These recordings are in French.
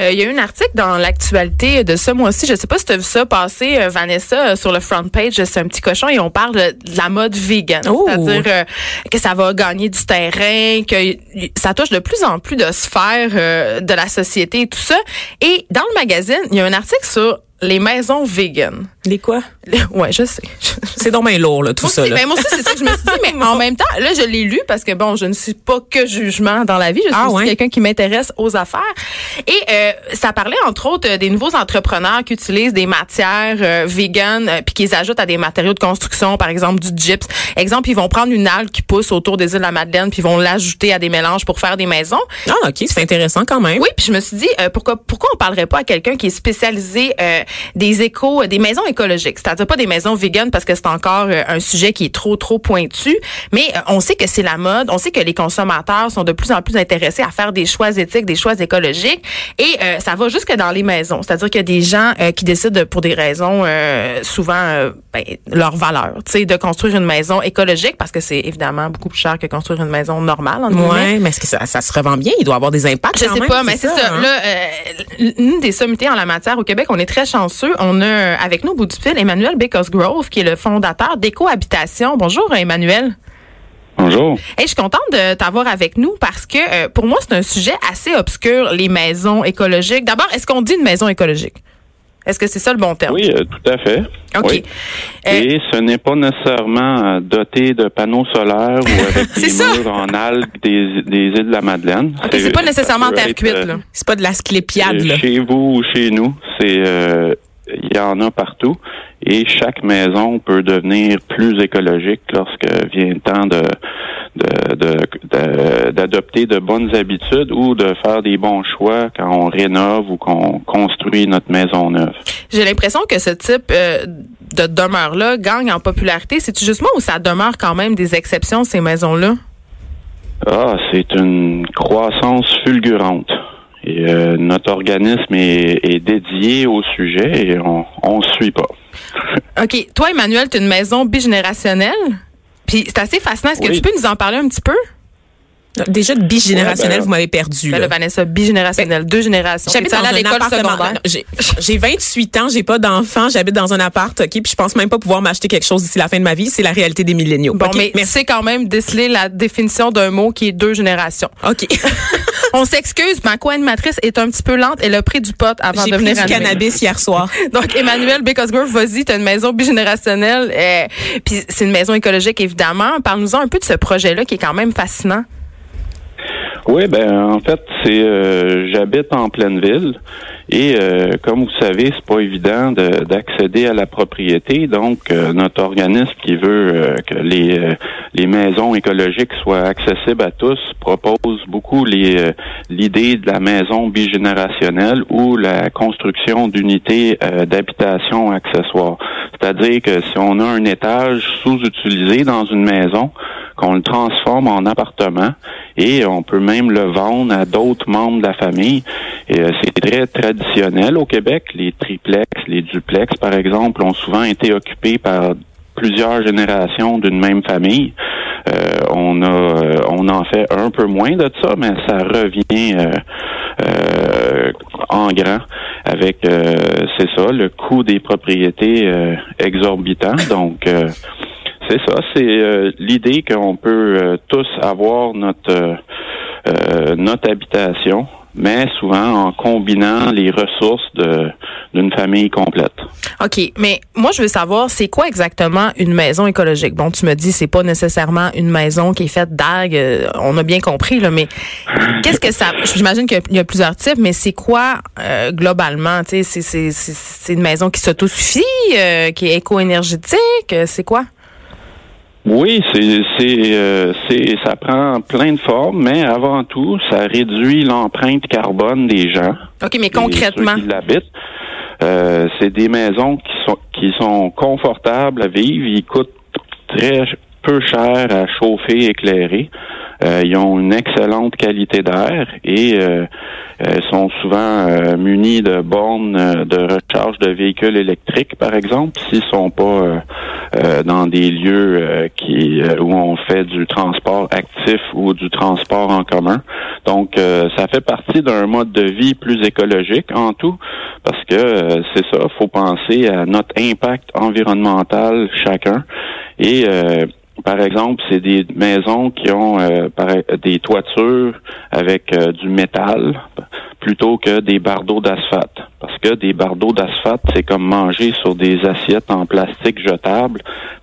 Euh, Il y a eu un article dans l'actualité de ce mois-ci. Je sais pas si tu as vu ça passer, euh, Vanessa, euh, sur le front page de C'est un petit cochon et on parle de, de la mode vegan. Oh. C'est-à-dire que ça va gagner du terrain, que y- ça touche de plus en plus de sphères de la société et tout ça. Et dans le magazine, il y a un article sur les maisons vegan. Les quoi? Ouais, je sais. C'est donc bien lourd, là, tout Moi ça. aussi, là. ben, moi aussi, c'est ça que je me suis dit, mais en même temps, là, je l'ai lu parce que bon, je ne suis pas que jugement dans la vie, je suis Ah, aussi ouais? quelqu'un qui m'intéresse aux affaires. Et euh, ça parlait entre autres euh, des nouveaux entrepreneurs qui utilisent des matières euh, véganes euh, puis qu'ils ajoutent à des matériaux de construction, par exemple du gyps. Exemple, ils vont prendre une algue qui pousse autour des îles de la Madeleine puis ils vont l'ajouter à des mélanges pour faire des maisons. Ah, OK, c'est intéressant quand même. Oui, puis je me suis dit euh, pourquoi pourquoi on parlerait pas à quelqu'un qui est spécialisé euh, des échos, des maisons écologiques, c'est-à-dire pas des maisons véganes parce que c'est encore euh, un sujet qui est trop trop pointu, mais euh, on sait que c'est la mode, on sait que les consommateurs sont de plus en plus intéressés à faire des choix éthiques, des choix écologiques et euh, ça va jusque dans les maisons, c'est-à-dire qu'il y a des gens euh, qui décident de- pour des raisons euh, souvent euh, ben, leur valeur, tu sais de construire une maison écologique parce que c'est évidemment beaucoup plus cher que construire une maison normale en Ouais, mais est-ce que ça, ça se revend bien? Il doit avoir des impacts je sais même, pas, mais c'est ça. hein? Là, euh, l'une des sommités en la matière au Québec, on est très chanceux. On a avec nous au bout du fil Emmanuel Grove, qui est le fondateur d'Écohabitation. Bonjour, Emmanuel. Bonjour. Hey, je suis contente de t'avoir avec nous parce que euh, pour moi, c'est un sujet assez obscur, les maisons écologiques. D'abord, est-ce qu'on dit une maison écologique? Est-ce que c'est ça le bon terme? Oui, euh, tout à fait. OK. Oui. Euh, Et ce n'est pas nécessairement euh, doté de panneaux solaires ou avec des ça. murs en algues des, des îles de la Madeleine. OK, c'est pas nécessairement terre cuite, euh, là. C'est pas de la sclépiade, là. Chez vous ou chez nous, c'est euh, il y en a partout. Et chaque maison peut devenir plus écologique lorsque vient le temps de de- de- de- d'adopter de, bonnes habitudes ou de faire des bons choix quand on rénove ou qu'on construit notre maison neuve. J'ai l'impression que ce type euh, de demeure-là gagne en popularité. C'est-tu juste moi ou ça demeure quand même des exceptions, ces maisons-là? Ah, c'est une croissance fulgurante. Et euh, notre organisme est, est dédié au sujet et on on suit pas. OK. Toi, Emmanuel, tu as une maison bigénérationnelle. Puis c'est assez fascinant. Est-ce que tu peux nous en parler un petit peu? Déjà, de bigénérationnel, Ouais, ben, vous m'avez perdu. Ben, là. là, Vanessa, bigénérationnelle, deux générations. J'habite dans à un l'école secondaire. J'ai j'ai 28 ans, j'ai pas d'enfant, j'habite dans un appart, OK, puis je pense même pas pouvoir m'acheter quelque chose d'ici la fin de ma vie, c'est la réalité des milléniaux. Bon, OK, mais c'est quand même déceler la définition d'un mot qui est deux générations. OK. On s'excuse, ma co-animatrice est un petit peu lente. Elle a pris du pot avant J'ai de pris venir du animer. cannabis hier soir. Donc, Emmanuel Bécosgrove, vas-y, t'as une maison bigénérationnelle. Euh, Puis c'est une maison écologique, évidemment. Parle-nous un peu de ce projet-là qui est quand même fascinant. Oui, ben en fait, c'est euh, j'habite en pleine ville et euh, comme vous savez, c'est pas évident de- d'accéder à la propriété. Donc, euh, notre organisme qui veut euh, que les euh, les maisons écologiques soient accessibles à tous propose beaucoup euh, l'idée de la maison bigénérationnelle ou la construction d'unités euh, d'habitation accessoires. C'est-à-dire que si on a un étage sous-utilisé dans une maison, qu'on le transforme en appartement et on peut même le vendre à d'autres membres de la famille. Et c'est très traditionnel au Québec. Les triplex, les duplex, par exemple, ont souvent été occupés par plusieurs générations d'une même famille. Euh, on a, euh, on en fait un peu moins de ça, mais ça revient euh, euh, en grand avec, euh, c'est ça, le coût des propriétés euh, exorbitant. Donc, c'est ça, c'est l'idée qu'on peut tous avoir notre notre habitation, mais souvent en combinant les ressources d'une famille complète. OK, mais moi je veux savoir c'est quoi exactement une maison écologique? Bon, tu me dis c'est pas nécessairement une maison qui est faite d'algues, euh, on a bien compris là, mais qu'est-ce que ça j'imagine qu'il y a plusieurs types, mais c'est quoi euh, globalement, tu sais c'est une maison qui s'autosuffit, euh, qui est éco-énergétique, c'est quoi? Oui, c'est c'est c'est ça prend plein de formes, mais avant tout, ça réduit l'empreinte carbone des gens. OK, mais concrètement. Ceux qui l'habitent. Euh, c'est des maisons qui sont qui sont confortables à vivre. Ils coûtent très peu cher à chauffer, éclairer. Euh, ils ont une excellente qualité d'air et euh, sont souvent euh, munis de bornes de recharge de véhicules électriques, par exemple, s'ils sont pas dans des lieux qui où on fait du transport actif ou du transport en commun. Donc, ça fait partie d'un mode de vie plus écologique en tout, parce que c'est ça, faut penser à notre impact environnemental chacun et par exemple, c'est des maisons qui ont euh, des toitures avec euh, du métal plutôt que des bardeaux d'asphalte. Parce que des bardeaux d'asphalte, c'est comme manger sur des assiettes en plastique jetable.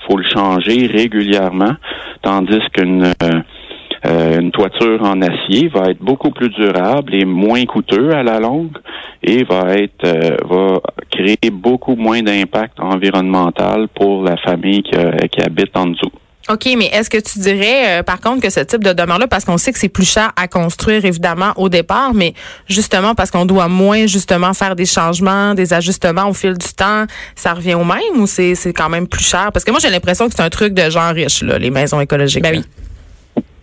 faut le changer régulièrement, tandis qu'une euh, une toiture en acier va être beaucoup plus durable et moins coûteux à la longue et va être va créer beaucoup moins d'impact environnemental pour la famille qui, qui habite en dessous. OK, mais est-ce que tu dirais, euh, par contre, que ce type de demeure-là, parce qu'on sait que c'est plus cher à construire, évidemment, au départ, mais justement parce qu'on doit moins, justement, faire des changements, des ajustements au fil du temps, ça revient au même ou c'est, c'est quand même plus cher? Parce que moi, j'ai l'impression que c'est un truc de gens riches, là, les maisons écologiques. Ben oui.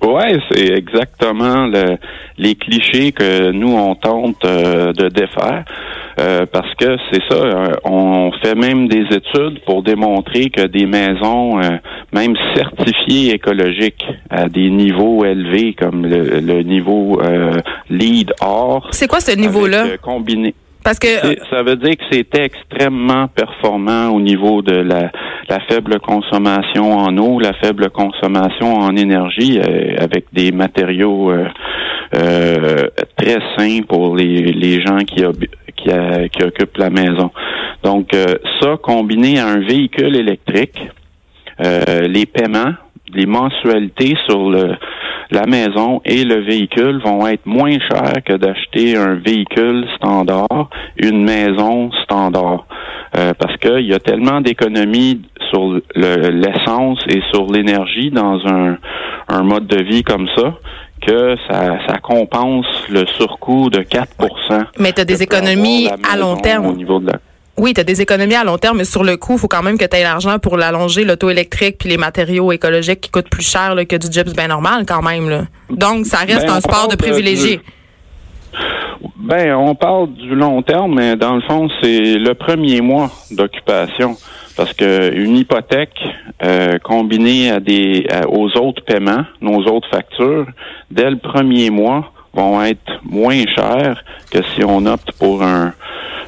Ouais, c'est exactement le, les clichés que nous on tente euh, de défaire. Euh, parce que c'est ça, euh, on fait même des études pour démontrer que des maisons, même certifiées écologiques à des niveaux élevés comme le, niveau LEED or. C'est quoi ce niveau-là? Combiné. Ça veut dire que c'était extrêmement performant au niveau de la, la, faible consommation en eau, la faible consommation en énergie, euh, avec des matériaux euh, euh, très sains pour les, gens qui, qui, qui, occupent la maison. Donc ça combiné à un véhicule électrique, les paiements, les mensualités sur le la maison et le véhicule vont être moins chers que d'acheter un véhicule standard, une maison standard. Euh, parce qu'il y a tellement d'économies sur l'essence et sur l'énergie dans un, mode de vie comme ça que ça, ça compense le surcoût de 4% Mais tu as des économies à long terme. Au niveau de la oui, tu as des économies à long terme, mais sur le coup, il faut quand même que tu aies l'argent pour l'allonger, l'auto électrique, puis les matériaux écologiques qui coûtent plus cher que du gyps bien normal quand même. Là. Donc, ça reste ben, un sport de privilégié. Ben, on parle du long terme, mais dans le fond, c'est le premier mois d'occupation. Parce que une hypothèque euh, combinée à des aux autres paiements, nos autres factures, dès le premier mois, vont être moins chères que si on opte pour un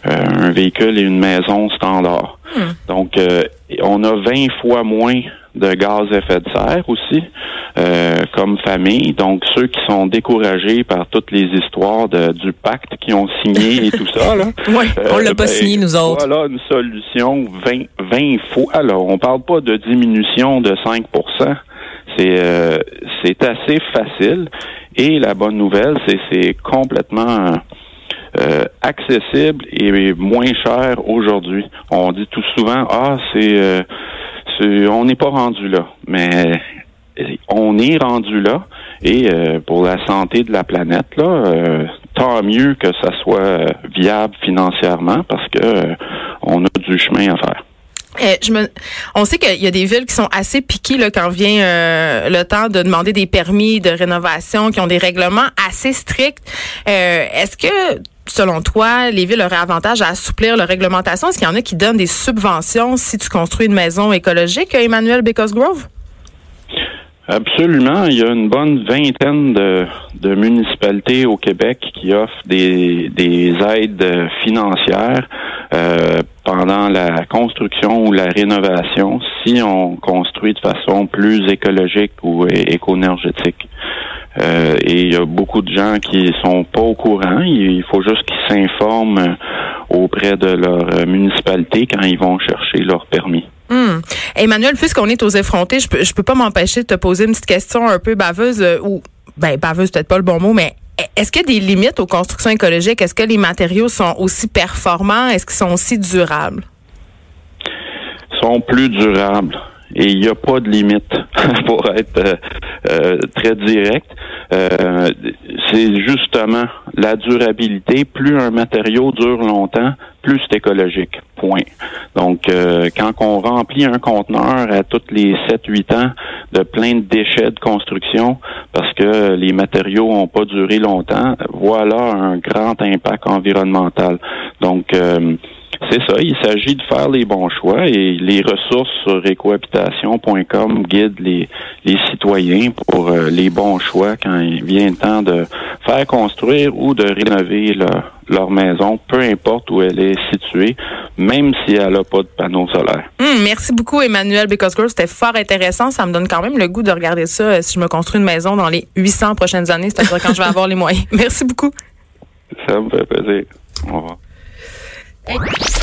euh, un véhicule et une maison standard. Hmm. Donc, euh, on a 20 fois moins de gaz à effet de serre aussi euh, comme famille. Donc, ceux qui sont découragés par toutes les histoires de, du pacte qu'ils ont signé et tout ça. Là, oui, on l'a pas ben, signé, nous autres. Voilà une solution 20, 20 fois. Là, on parle pas de diminution de 5% c'est c'est assez facile. Et la bonne nouvelle, c'est c'est complètement euh, accessible et moins cher aujourd'hui. On dit tout souvent ah c'est euh, on n'est pas rendu là, mais on est rendu là et euh, pour la santé de la planète là, tant mieux que ça soit viable financièrement parce que on a du chemin à faire. Eh, on sait qu'il y a des villes qui sont assez piquées quand vient euh, le temps de demander des permis de rénovation, qui ont des règlements assez stricts. Euh, est-ce que, selon toi, les villes auraient avantage à assouplir leur réglementation? Est-ce qu'il y en a qui donnent des subventions si tu construis une maison écologique, Emmanuel Because Grove? Absolument. Il y a une bonne vingtaine de, municipalités au Québec qui offrent des, des aides financières euh, pendant la construction ou la rénovation si on construit de façon plus écologique ou éco-énergétique. Euh, et il y a beaucoup de gens qui sont pas au courant. Il faut juste qu'ils s'informent auprès de leur euh, municipalité quand ils vont chercher leur permis. Hmm. Emmanuel, puisqu'on est aux effrontés, je peux, peux pas m'empêcher de te poser une petite question un peu baveuse euh, ou ben baveuse peut-être pas le bon mot, mais est-ce qu'il y a des limites aux constructions écologiques? Est-ce que les matériaux sont aussi performants? Est-ce qu'ils sont aussi durables? Ils sont plus durables et il n'y a pas de limite pour être euh, euh, très direct. Euh, c'est justement la durabilité. Plus un matériau dure longtemps, plus c'est écologique. Point. Donc, quand on remplit un conteneur à toutes les 7-8 ans de plein de déchets de construction parce que les matériaux n'ont pas duré longtemps, voilà un grand impact environnemental. Donc, c'est ça, il s'agit de faire les bons choix et les ressources sur écohabitation.com guident les, les citoyens pour euh, les bons choix quand il vient le temps de faire construire ou de rénover leur, leur maison, peu importe où elle est située, même si elle n'a pas de panneaux solaires. Hum, merci beaucoup, Emmanuel Bicosgrove. C'était fort intéressant. Ça me donne quand même le goût de regarder ça euh, si je me construis une maison dans les 800 prochaines années, c'est-à-dire quand je vais avoir les moyens. Merci beaucoup. Ça me fait plaisir. Au revoir. It